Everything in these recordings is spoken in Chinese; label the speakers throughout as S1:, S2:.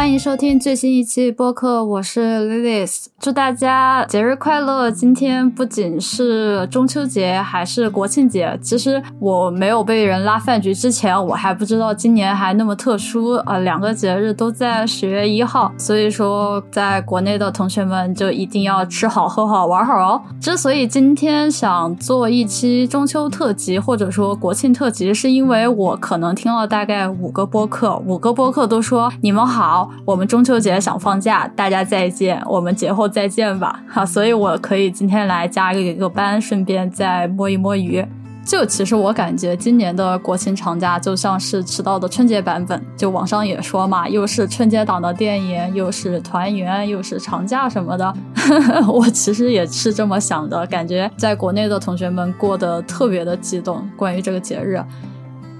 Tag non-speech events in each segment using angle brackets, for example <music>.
S1: 欢迎收听最新一期播客，我是 Lilith，祝大家节日快乐！今天不仅是中秋节，还是国庆节。其实我没有被人拉饭局之前，我还不知道今年还那么特殊啊，两个节日都在十月一号。所以说，在国内的同学们就一定要吃好、喝好、玩好哦。之所以今天想做一期中秋特辑，或者说国庆特辑，是因为我可能听了大概五个播客，五个播客都说你们好。我们中秋节想放假，大家再见，我们节后再见吧。哈，<laughs> 所以我可以今天来加一个班，顺便再摸一摸鱼。就其实我感觉今年的国庆长假就像是迟到的春节版本。就网上也说嘛，又是春节档的电影，又是团圆，又是长假什么的。<laughs> 我其实也是这么想的，感觉在国内的同学们过得特别的激动，关于这个节日。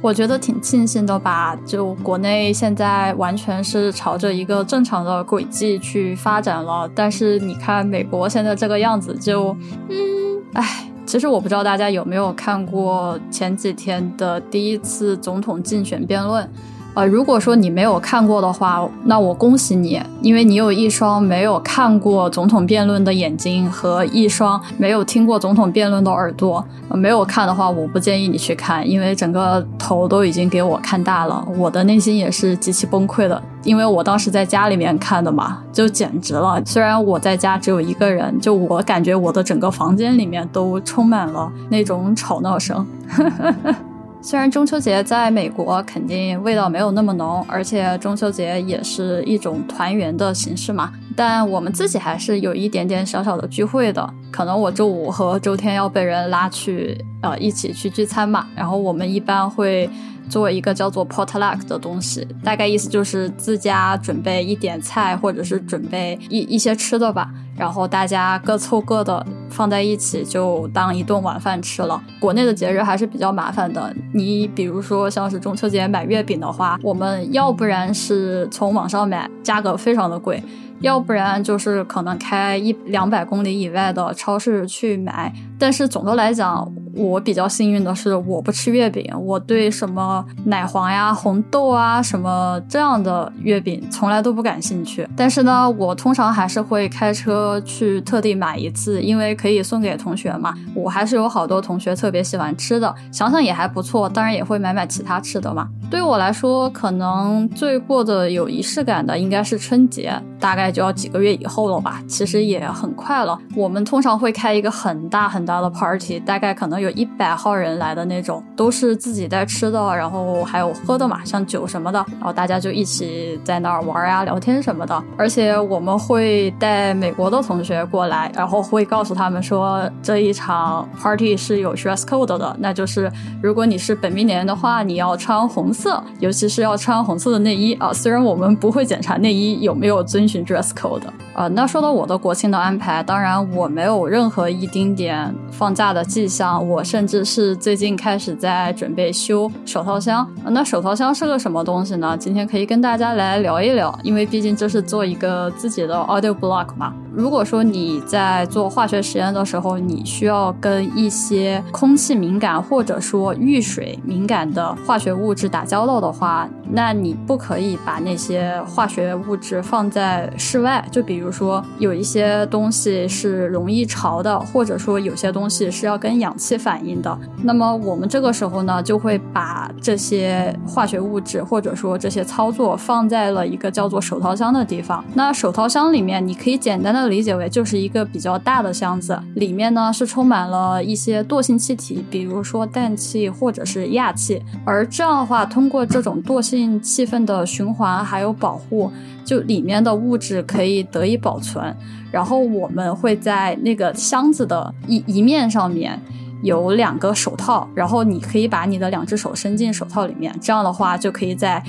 S1: 我觉得挺庆幸的吧，就国内现在完全是朝着一个正常的轨迹去发展了。但是你看美国现在这个样子，就，嗯，唉，其实我不知道大家有没有看过前几天的第一次总统竞选辩论。呃，如果说你没有看过的话，那我恭喜你，因为你有一双没有看过总统辩论的眼睛和一双没有听过总统辩论的耳朵。没有看的话，我不建议你去看，因为整个头都已经给我看大了，我的内心也是极其崩溃的。因为我当时在家里面看的嘛，就简直了。虽然我在家只有一个人，就我感觉我的整个房间里面都充满了那种吵闹声。<laughs> 虽然中秋节在美国肯定味道没有那么浓，而且中秋节也是一种团圆的形式嘛，但我们自己还是有一点点小小的聚会的。可能我周五和周天要被人拉去，呃，一起去聚餐嘛，然后我们一般会。做一个叫做 potluck 的东西，大概意思就是自家准备一点菜，或者是准备一一些吃的吧，然后大家各凑各的放在一起，就当一顿晚饭吃了。国内的节日还是比较麻烦的，你比如说像是中秋节买月饼的话，我们要不然是从网上买，价格非常的贵。要不然就是可能开一两百公里以外的超市去买，但是总的来讲，我比较幸运的是，我不吃月饼，我对什么奶黄呀、红豆啊什么这样的月饼从来都不感兴趣。但是呢，我通常还是会开车去特地买一次，因为可以送给同学嘛。我还是有好多同学特别喜欢吃的，想想也还不错，当然也会买买其他吃的嘛。对我来说，可能最过得有仪式感的应该是春节，大概就要几个月以后了吧。其实也很快了。我们通常会开一个很大很大的 party，大概可能有一百号人来的那种，都是自己带吃的，然后还有喝的嘛，像酒什么的。然后大家就一起在那儿玩呀、聊天什么的。而且我们会带美国的同学过来，然后会告诉他们说，这一场 party 是有 dress code 的，那就是如果你是本命年的话，你要穿红色。色，尤其是要穿红色的内衣啊！虽然我们不会检查内衣有没有遵循 dress code 啊。那说到我的国庆的安排，当然我没有任何一丁点放假的迹象，我甚至是最近开始在准备修手套箱。那手套箱是个什么东西呢？今天可以跟大家来聊一聊，因为毕竟这是做一个自己的 audio block 嘛。如果说你在做化学实验的时候，你需要跟一些空气敏感或者说遇水敏感的化学物质打交道的话，那你不可以把那些化学物质放在室外。就比如说有一些东西是容易潮的，或者说有些东西是要跟氧气反应的。那么我们这个时候呢，就会把这些化学物质或者说这些操作放在了一个叫做手套箱的地方。那手套箱里面，你可以简单的。理解为就是一个比较大的箱子，里面呢是充满了一些惰性气体，比如说氮气或者是氩气。而这样的话，通过这种惰性气氛的循环还有保护，就里面的物质可以得以保存。然后我们会在那个箱子的一一面上面有两个手套，然后你可以把你的两只手伸进手套里面，这样的话就可以在。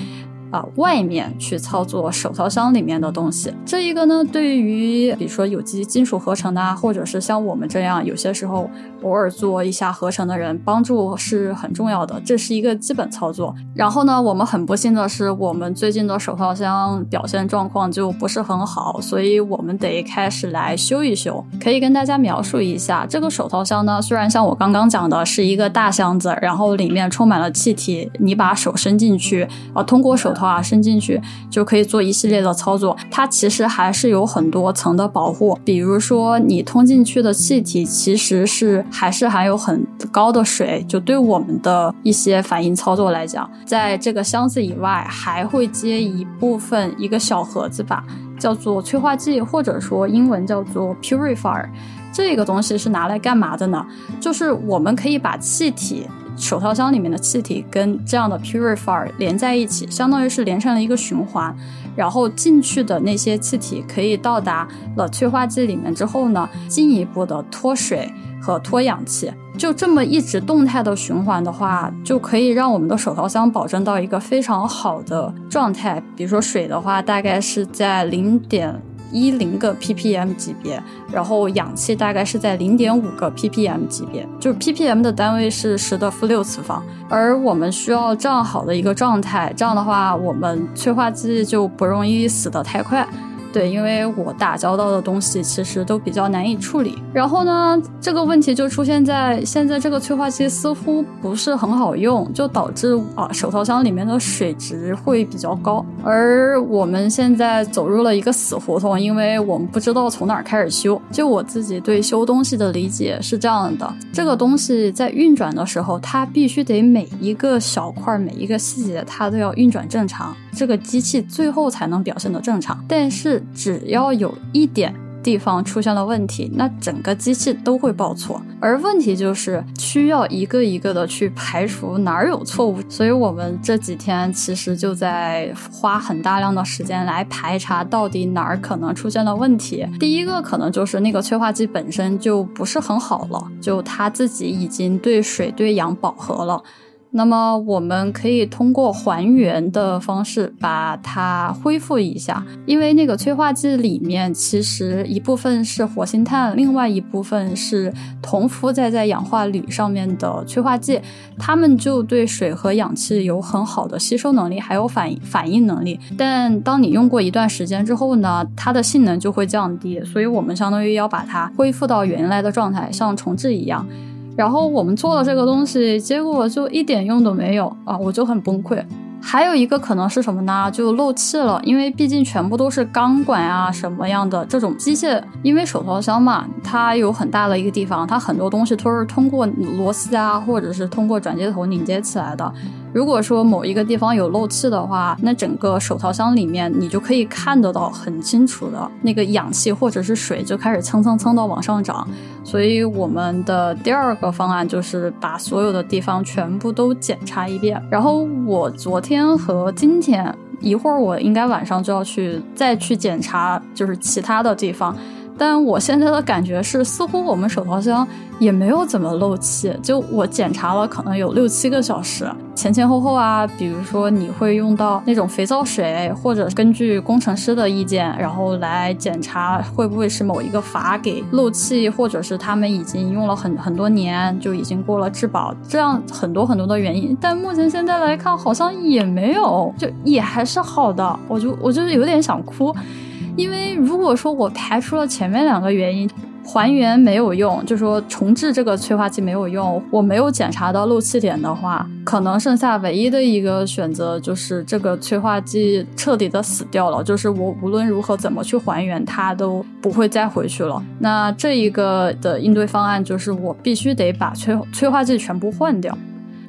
S1: 啊，外面去操作手套箱里面的东西，这一个呢，对于比如说有机金属合成的，或者是像我们这样有些时候偶尔做一下合成的人，帮助是很重要的。这是一个基本操作。然后呢，我们很不幸的是，我们最近的手套箱表现状况就不是很好，所以我们得开始来修一修。可以跟大家描述一下，这个手套箱呢，虽然像我刚刚讲的是一个大箱子，然后里面充满了气体，你把手伸进去啊，通过手套。头啊伸进去，就可以做一系列的操作。它其实还是有很多层的保护，比如说你通进去的气体其实是还是含有很高的水，就对我们的一些反应操作来讲，在这个箱子以外还会接一部分一个小盒子吧，叫做催化剂，或者说英文叫做 purifier。这个东西是拿来干嘛的呢？就是我们可以把气体手套箱里面的气体跟这样的 purifier 连在一起，相当于是连成了一个循环。然后进去的那些气体可以到达了催化剂里面之后呢，进一步的脱水和脱氧气。就这么一直动态的循环的话，就可以让我们的手套箱保证到一个非常好的状态。比如说水的话，大概是在零点。一零个 ppm 级别，然后氧气大概是在零点五个 ppm 级别，就是 ppm 的单位是十的负六次方，而我们需要这样好的一个状态，这样的话，我们催化剂就不容易死得太快。对，因为我打交道的东西其实都比较难以处理。然后呢，这个问题就出现在现在这个催化剂似乎不是很好用，就导致啊手套箱里面的水值会比较高。而我们现在走入了一个死胡同，因为我们不知道从哪儿开始修。就我自己对修东西的理解是这样的：这个东西在运转的时候，它必须得每一个小块、每一个细节，它都要运转正常，这个机器最后才能表现的正常。但是只要有一点地方出现了问题，那整个机器都会报错。而问题就是需要一个一个的去排除哪儿有错误，所以我们这几天其实就在花很大量的时间来排查到底哪儿可能出现了问题。第一个可能就是那个催化剂本身就不是很好了，就它自己已经对水对氧饱和了。那么我们可以通过还原的方式把它恢复一下，因为那个催化剂里面其实一部分是活性炭，另外一部分是铜附在在氧化铝上面的催化剂，它们就对水和氧气有很好的吸收能力，还有反反应能力。但当你用过一段时间之后呢，它的性能就会降低，所以我们相当于要把它恢复到原来的状态，像重置一样。然后我们做了这个东西，结果就一点用都没有啊！我就很崩溃。还有一个可能是什么呢？就漏气了，因为毕竟全部都是钢管啊什么样的这种机械，因为手套箱嘛，它有很大的一个地方，它很多东西都是通过螺丝啊，或者是通过转接头拧接起来的。如果说某一个地方有漏气的话，那整个手套箱里面你就可以看得到很清楚的那个氧气或者是水就开始蹭蹭蹭的往上涨。所以我们的第二个方案就是把所有的地方全部都检查一遍。然后我昨天和今天一会儿我应该晚上就要去再去检查，就是其他的地方。但我现在的感觉是，似乎我们手套箱也没有怎么漏气。就我检查了，可能有六七个小时，前前后后啊。比如说，你会用到那种肥皂水，或者根据工程师的意见，然后来检查会不会是某一个阀给漏气，或者是他们已经用了很很多年，就已经过了质保，这样很多很多的原因。但目前现在来看，好像也没有，就也还是好的。我就我就是有点想哭。因为如果说我排除了前面两个原因，还原没有用，就说重置这个催化剂没有用，我没有检查到漏气点的话，可能剩下唯一的一个选择就是这个催化剂彻底的死掉了，就是我无论如何怎么去还原，它都不会再回去了。那这一个的应对方案就是我必须得把催催化剂全部换掉。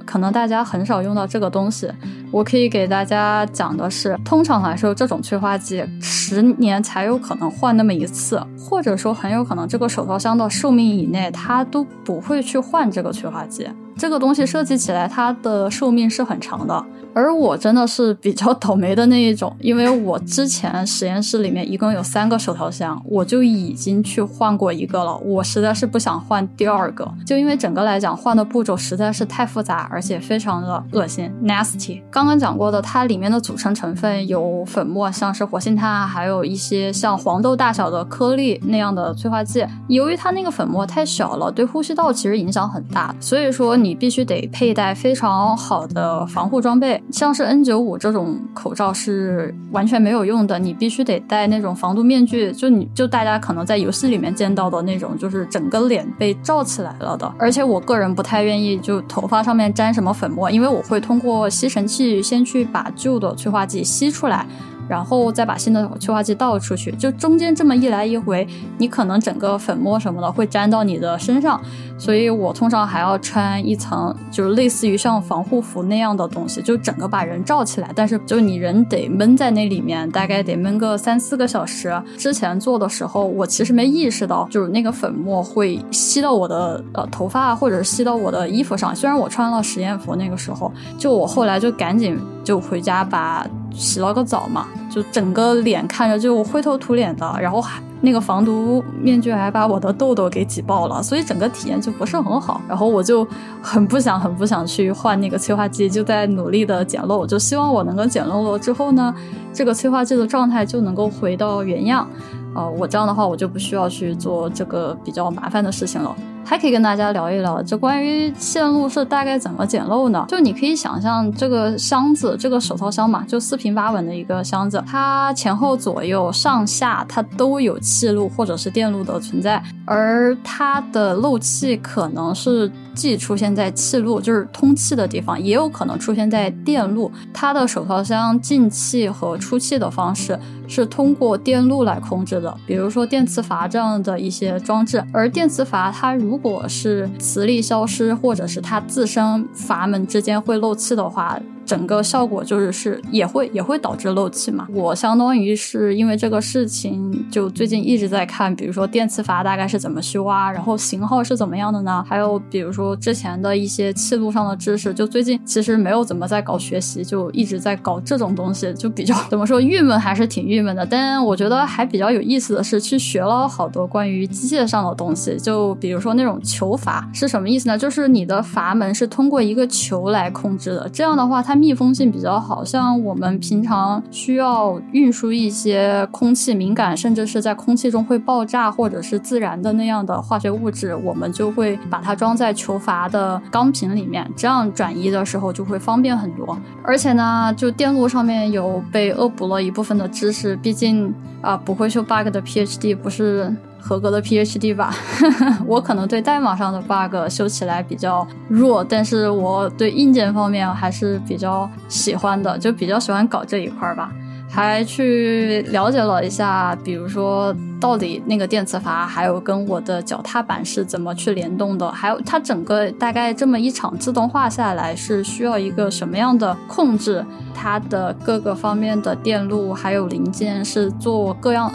S1: 可能大家很少用到这个东西，我可以给大家讲的是，通常来说，这种催化剂十年才有可能换那么一次，或者说很有可能这个手套箱的寿命以内，它都不会去换这个催化剂。这个东西设计起来，它的寿命是很长的。而我真的是比较倒霉的那一种，因为我之前实验室里面一共有三个手套箱，我就已经去换过一个了。我实在是不想换第二个，就因为整个来讲换的步骤实在是太复杂，而且非常的恶心，nasty。刚刚讲过的，它里面的组成成分有粉末，像是活性炭，还有一些像黄豆大小的颗粒那样的催化剂。由于它那个粉末太小了，对呼吸道其实影响很大，所以说你必须得佩戴非常好的防护装备，像是 N95 这种口罩是完全没有用的，你必须得戴那种防毒面具，就你就大家可能在游戏里面见到的那种，就是整个脸被罩起来了的。而且我个人不太愿意就头发上面沾什么粉末，因为我会通过吸尘器先去把旧的催化剂吸出来。然后再把新的催化剂倒出去，就中间这么一来一回，你可能整个粉末什么的会粘到你的身上，所以我通常还要穿一层，就是类似于像防护服那样的东西，就整个把人罩起来。但是就你人得闷在那里面，大概得闷个三四个小时。之前做的时候，我其实没意识到，就是那个粉末会吸到我的呃头发，或者是吸到我的衣服上。虽然我穿了实验服，那个时候就我后来就赶紧就回家把。洗了个澡嘛，就整个脸看着就灰头土脸的，然后还那个防毒面具还把我的痘痘给挤爆了，所以整个体验就不是很好。然后我就很不想、很不想去换那个催化剂，就在努力的捡漏，就希望我能够捡漏了之后呢，这个催化剂的状态就能够回到原样。呃，我这样的话，我就不需要去做这个比较麻烦的事情了。还可以跟大家聊一聊，就关于线路是大概怎么捡漏呢？就你可以想象这个箱子，这个手套箱嘛，就四平八稳的一个箱子，它前后左右上下它都有气路或者是电路的存在，而它的漏气可能是既出现在气路，就是通气的地方，也有可能出现在电路。它的手套箱进气和出气的方式是通过电路来控制的，比如说电磁阀这样的一些装置，而电磁阀它如果是磁力消失，或者是它自身阀门之间会漏气的话。整个效果就是是也会也会导致漏气嘛。我相当于是因为这个事情，就最近一直在看，比如说电磁阀大概是怎么修啊，然后型号是怎么样的呢？还有比如说之前的一些气路上的知识，就最近其实没有怎么在搞学习，就一直在搞这种东西，就比较怎么说郁闷还是挺郁闷的。但我觉得还比较有意思的是，去学了好多关于机械上的东西，就比如说那种球阀是什么意思呢？就是你的阀门是通过一个球来控制的，这样的话它。密封性比较好，像我们平常需要运输一些空气敏感，甚至是在空气中会爆炸或者是自燃的那样的化学物质，我们就会把它装在球阀的钢瓶里面，这样转移的时候就会方便很多。而且呢，就电路上面有被恶补了一部分的知识，毕竟啊，不会修 bug 的 PhD 不是。合格的 PhD 吧，<laughs> 我可能对代码上的 bug 修起来比较弱，但是我对硬件方面还是比较喜欢的，就比较喜欢搞这一块吧。还去了解了一下，比如说到底那个电磁阀，还有跟我的脚踏板是怎么去联动的，还有它整个大概这么一场自动化下来是需要一个什么样的控制，它的各个方面的电路还有零件是做各样。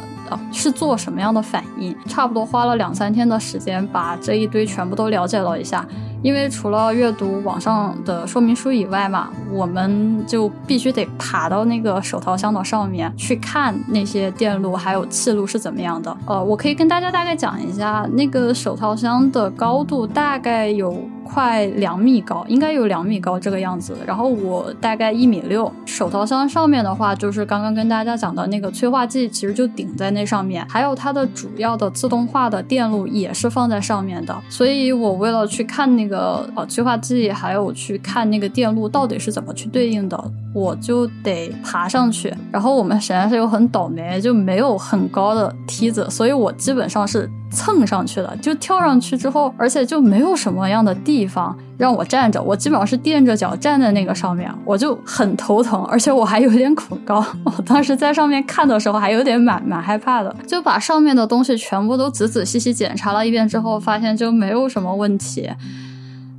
S1: 是做什么样的反应？差不多花了两三天的时间，把这一堆全部都了解了一下。因为除了阅读网上的说明书以外嘛，我们就必须得爬到那个手套箱的上面去看那些电路还有气路是怎么样的。呃，我可以跟大家大概讲一下，那个手套箱的高度大概有快两米高，应该有两米高这个样子。然后我大概一米六，手套箱上面的话，就是刚刚跟大家讲的那个催化剂，其实就顶在那上面，还有它的主要的自动化的电路也是放在上面的。所以我为了去看那。个呃催化剂，还有去看那个电路到底是怎么去对应的，我就得爬上去。然后我们实验室又很倒霉，就没有很高的梯子，所以我基本上是蹭上去的。就跳上去之后，而且就没有什么样的地方让我站着，我基本上是垫着脚站在那个上面，我就很头疼，而且我还有点恐高。<laughs> 我当时在上面看的时候还有点蛮蛮害怕的，就把上面的东西全部都仔仔细细检查了一遍之后，发现就没有什么问题。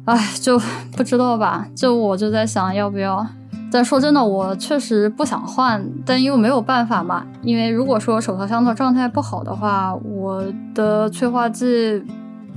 S1: 哎，就不知道吧？就我就在想要不要。但说真的，我确实不想换，但又没有办法嘛。因为如果说手套箱的状态不好的话，我的催化剂。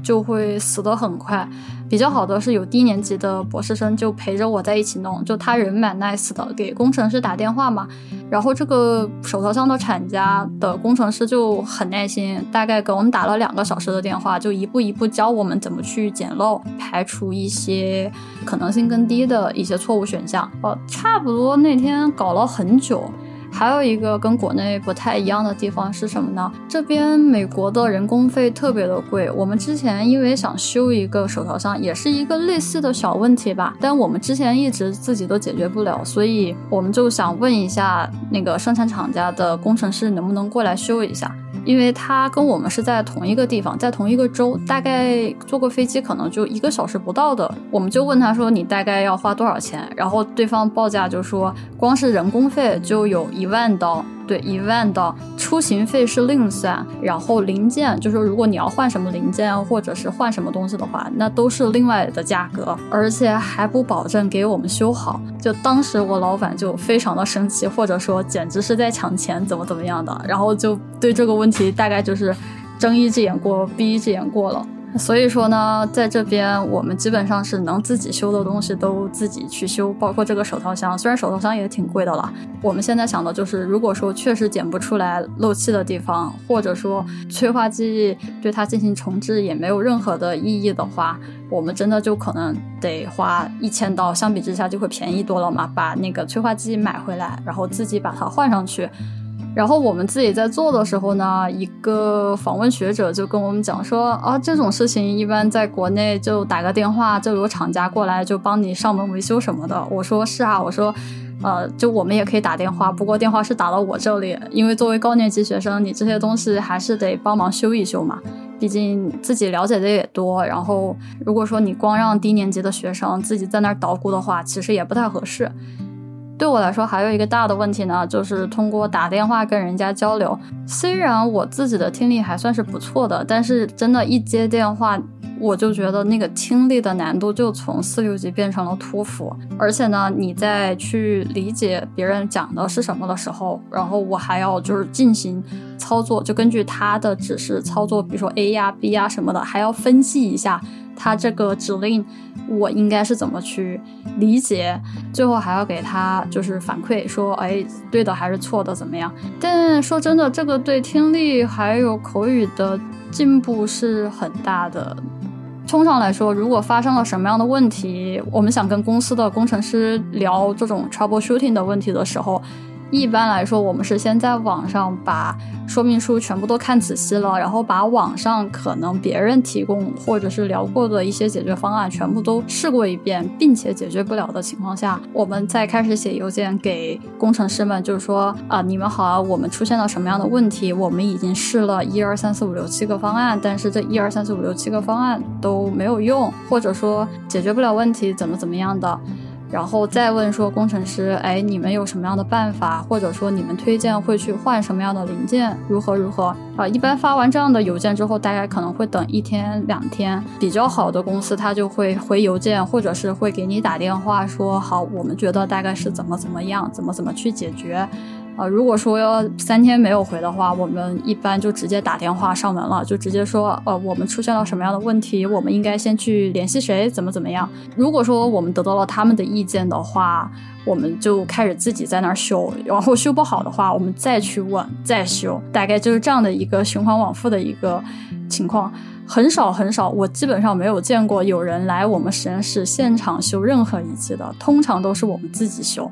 S1: 就会死得很快。比较好的是有低年级的博士生就陪着我在一起弄，就他人蛮 nice 的，给工程师打电话嘛。然后这个手头上的厂家的工程师就很耐心，大概给我们打了两个小时的电话，就一步一步教我们怎么去捡漏，排除一些可能性更低的一些错误选项。哦，差不多那天搞了很久。还有一个跟国内不太一样的地方是什么呢？这边美国的人工费特别的贵。我们之前因为想修一个手套箱，也是一个类似的小问题吧，但我们之前一直自己都解决不了，所以我们就想问一下那个生产厂家的工程师能不能过来修一下。因为他跟我们是在同一个地方，在同一个州，大概坐个飞机可能就一个小时不到的。我们就问他说：“你大概要花多少钱？”然后对方报价就说，光是人工费就有一万刀。对，一万的，出行费是另算，然后零件就是如果你要换什么零件或者是换什么东西的话，那都是另外的价格，而且还不保证给我们修好。就当时我老板就非常的生气，或者说简直是在抢钱，怎么怎么样的，然后就对这个问题大概就是睁一只眼过闭一只眼过了。所以说呢，在这边我们基本上是能自己修的东西都自己去修，包括这个手套箱。虽然手套箱也挺贵的了，我们现在想的就是，如果说确实剪不出来漏气的地方，或者说催化剂对它进行重置也没有任何的意义的话，我们真的就可能得花一千刀，相比之下就会便宜多了嘛。把那个催化剂买回来，然后自己把它换上去。然后我们自己在做的时候呢，一个访问学者就跟我们讲说啊，这种事情一般在国内就打个电话，就有厂家过来就帮你上门维修什么的。我说是啊，我说，呃，就我们也可以打电话，不过电话是打到我这里，因为作为高年级学生，你这些东西还是得帮忙修一修嘛，毕竟自己了解的也多。然后如果说你光让低年级的学生自己在那儿捣鼓的话，其实也不太合适。对我来说，还有一个大的问题呢，就是通过打电话跟人家交流。虽然我自己的听力还算是不错的，但是真的，一接电话，我就觉得那个听力的难度就从四六级变成了托福。而且呢，你在去理解别人讲的是什么的时候，然后我还要就是进行操作，就根据他的指示操作，比如说 A 呀、B 呀什么的，还要分析一下。他这个指令，我应该是怎么去理解？最后还要给他就是反馈说，哎，对的还是错的，怎么样？但说真的，这个对听力还有口语的进步是很大的。通常来说，如果发生了什么样的问题，我们想跟公司的工程师聊这种 troubleshooting 的问题的时候。一般来说，我们是先在网上把说明书全部都看仔细了，然后把网上可能别人提供或者是聊过的一些解决方案全部都试过一遍，并且解决不了的情况下，我们再开始写邮件给工程师们，就是说啊，你们好，我们出现了什么样的问题？我们已经试了一二三四五六七个方案，但是这一二三四五六七个方案都没有用，或者说解决不了问题，怎么怎么样的。然后再问说工程师，哎，你们有什么样的办法，或者说你们推荐会去换什么样的零件，如何如何啊？一般发完这样的邮件之后，大概可能会等一天两天，比较好的公司他就会回邮件，或者是会给你打电话说，好，我们觉得大概是怎么怎么样，怎么怎么去解决。啊，如果说要三天没有回的话，我们一般就直接打电话上门了，就直接说，呃，我们出现了什么样的问题，我们应该先去联系谁，怎么怎么样。如果说我们得到了他们的意见的话，我们就开始自己在那儿修，然后修不好的话，我们再去问，再修，大概就是这样的一个循环往复的一个情况，很少很少，我基本上没有见过有人来我们实验室现场修任何仪器的，通常都是我们自己修。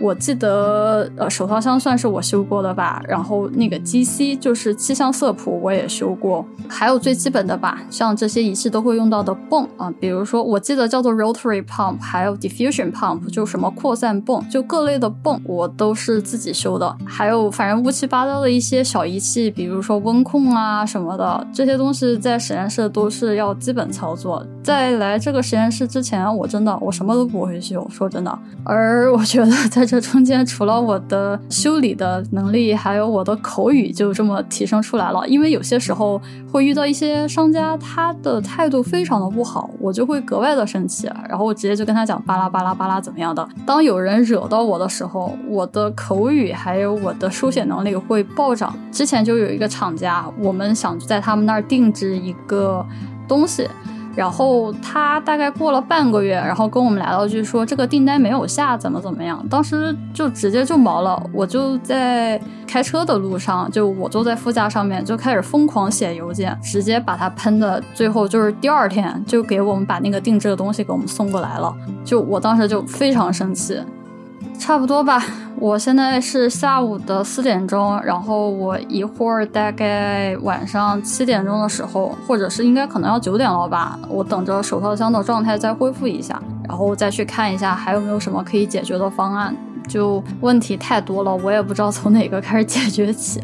S1: 我记得，呃，手套箱算是我修过的吧。然后那个 GC 就是气象色谱，我也修过。还有最基本的吧，像这些仪器都会用到的泵啊，比如说我记得叫做 rotary pump，还有 diffusion pump，就什么扩散泵，就各类的泵，我都是自己修的。还有反正乌七八糟的一些小仪器，比如说温控啊什么的，这些东西在实验室都是要基本操作。在来这个实验室之前，我真的我什么都不会修，说真的。而我觉得在这中间，除了我的修理的能力，还有我的口语，就这么提升出来了。因为有些时候会遇到一些商家，他的态度非常的不好，我就会格外的生气，然后我直接就跟他讲巴拉巴拉巴拉怎么样的。当有人惹到我的时候，我的口语还有我的书写能力会暴涨。之前就有一个厂家，我们想在他们那儿定制一个东西。然后他大概过了半个月，然后跟我们来了句说这个订单没有下，怎么怎么样？当时就直接就毛了，我就在开车的路上，就我坐在副驾上面，就开始疯狂写邮件，直接把他喷的，最后就是第二天就给我们把那个定制的东西给我们送过来了，就我当时就非常生气。差不多吧。我现在是下午的四点钟，然后我一会儿大概晚上七点钟的时候，或者是应该可能要九点了吧，我等着手套箱的状态再恢复一下，然后再去看一下还有没有什么可以解决的方案。就问题太多了，我也不知道从哪个开始解决起。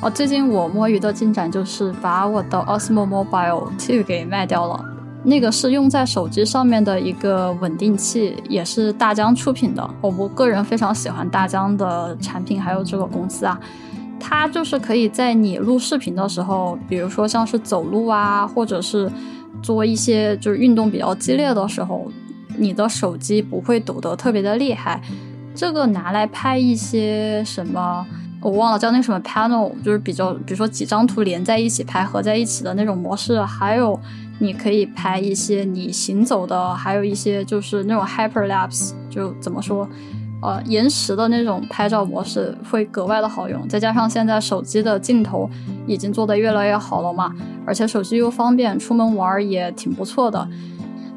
S1: 哦，最近我摸鱼的进展就是把我的 Osmo Mobile 2给卖掉了。那个是用在手机上面的一个稳定器，也是大疆出品的。我我个人非常喜欢大疆的产品，还有这个公司啊。它就是可以在你录视频的时候，比如说像是走路啊，或者是做一些就是运动比较激烈的时候，你的手机不会抖得特别的厉害。这个拿来拍一些什么，我忘了叫那什么 panel，就是比较比如说几张图连在一起拍合在一起的那种模式，还有。你可以拍一些你行走的，还有一些就是那种 hyperlapse，就怎么说，呃，延时的那种拍照模式会格外的好用。再加上现在手机的镜头已经做得越来越好了嘛，而且手机又方便，出门玩也挺不错的。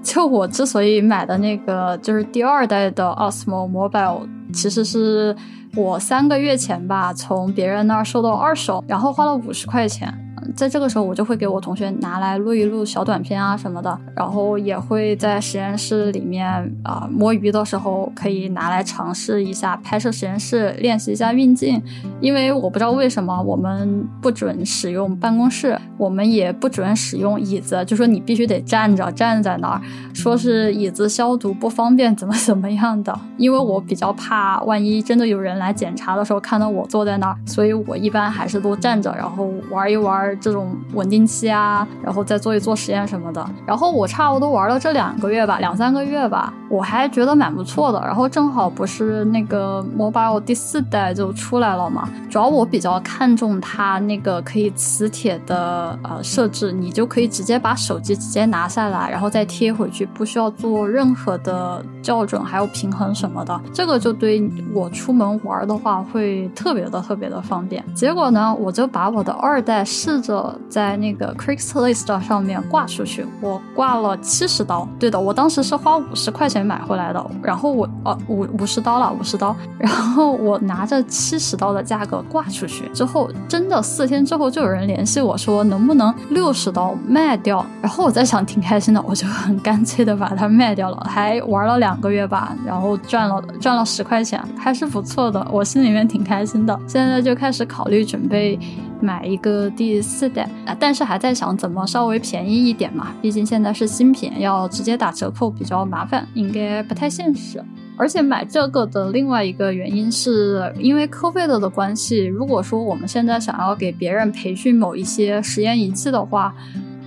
S1: 就我之所以买的那个就是第二代的 Osmo Mobile，其实是我三个月前吧从别人那儿收到二手，然后花了五十块钱。在这个时候，我就会给我同学拿来录一录小短片啊什么的，然后也会在实验室里面啊摸鱼的时候可以拿来尝试一下拍摄实验室练习一下运镜，因为我不知道为什么我们不准使用办公室，我们也不准使用椅子，就说你必须得站着站在那儿，说是椅子消毒不方便，怎么 <laughs> 怎么样的，因为我比较怕万一真的有人来检查的时候看到我坐在那儿，所以我一般还是都站着，然后玩一玩。这种稳定器啊，然后再做一做实验什么的。然后我差不多玩了这两个月吧，两三个月吧，我还觉得蛮不错的。然后正好不是那个 Mobile 第四代就出来了嘛，主要我比较看重它那个可以磁铁的呃设置，你就可以直接把手机直接拿下来，然后再贴回去，不需要做任何的校准还有平衡什么的。这个就对我出门玩的话会特别的特别的方便。结果呢，我就把我的二代试。着在那个 Craigslist 上面挂出去，我挂了七十刀。对的，我当时是花五十块钱买回来的，然后我哦五五十刀了，五十刀。然后我拿着七十刀的价格挂出去之后，真的四天之后就有人联系我说能不能六十刀卖掉。然后我在想挺开心的，我就很干脆的把它卖掉了，还玩了两个月吧，然后赚了赚了十块钱，还是不错的，我心里面挺开心的。现在就开始考虑准备。买一个第四代啊，但是还在想怎么稍微便宜一点嘛，毕竟现在是新品，要直接打折扣比较麻烦，应该不太现实。而且买这个的另外一个原因是因为科费勒的关系，如果说我们现在想要给别人培训某一些实验仪器的话。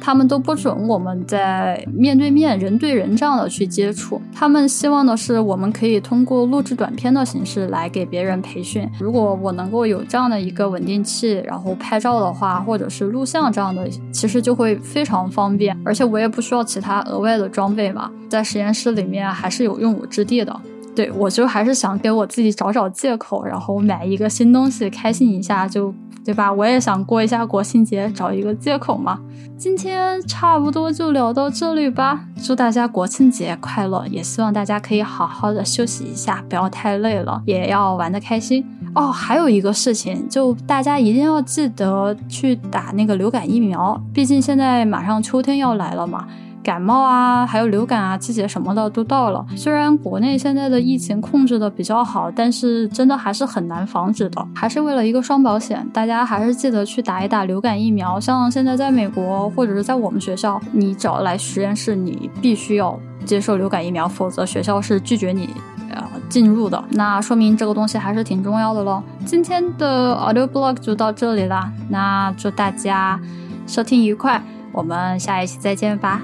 S1: 他们都不准我们在面对面、人对人这样的去接触。他们希望的是，我们可以通过录制短片的形式来给别人培训。如果我能够有这样的一个稳定器，然后拍照的话，或者是录像这样的，其实就会非常方便。而且我也不需要其他额外的装备嘛，在实验室里面还是有用武之地的。对我就还是想给我自己找找借口，然后买一个新东西，开心一下就。对吧？我也想过一下国庆节，找一个借口嘛。今天差不多就聊到这里吧。祝大家国庆节快乐，也希望大家可以好好的休息一下，不要太累了，也要玩的开心哦。还有一个事情，就大家一定要记得去打那个流感疫苗，毕竟现在马上秋天要来了嘛。感冒啊，还有流感啊，季节什么的都到了。虽然国内现在的疫情控制的比较好，但是真的还是很难防止的。还是为了一个双保险，大家还是记得去打一打流感疫苗。像现在在美国或者是在我们学校，你只要来实验室，你必须要接受流感疫苗，否则学校是拒绝你呃进入的。那说明这个东西还是挺重要的喽。今天的 audio blog 就到这里啦，那祝大家收听愉快，我们下一期再见吧。